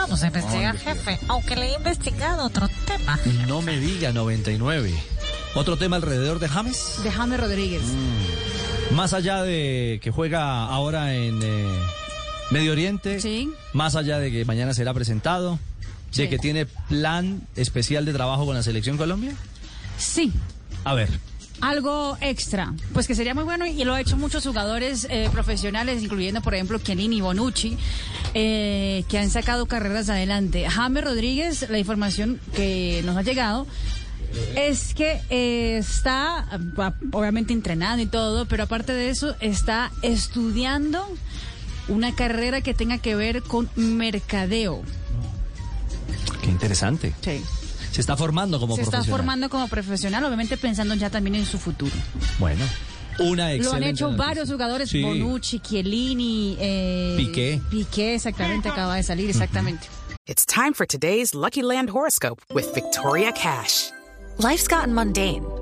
Vamos a investigar, jefe, aunque le he investigado otro tema. No me diga 99. Otro tema alrededor de James. De James Rodríguez. Más allá de que juega ahora en eh, Medio Oriente. Sí. Más allá de que mañana será presentado. De Sí. que tiene plan especial de trabajo con la Selección Colombia. Sí. A ver. Algo extra, pues que sería muy bueno y lo han hecho muchos jugadores eh, profesionales, incluyendo por ejemplo Chiellini y Bonucci, eh, que han sacado carreras adelante. James Rodríguez, la información que nos ha llegado es que eh, está obviamente entrenando y todo, pero aparte de eso está estudiando una carrera que tenga que ver con mercadeo. Qué interesante. Sí. Se está formando como Se está profesional. formando como profesional, obviamente pensando ya también en su futuro. Bueno. Una excelente Lo han hecho noticia. varios jugadores, Sí. Bonucci, Chiellini, eh, Piqué. Piqué, exactamente, acaba de salir, exactamente. It's time for today's Lucky Land horoscope with Victoria Cash. Life's gotten mundane,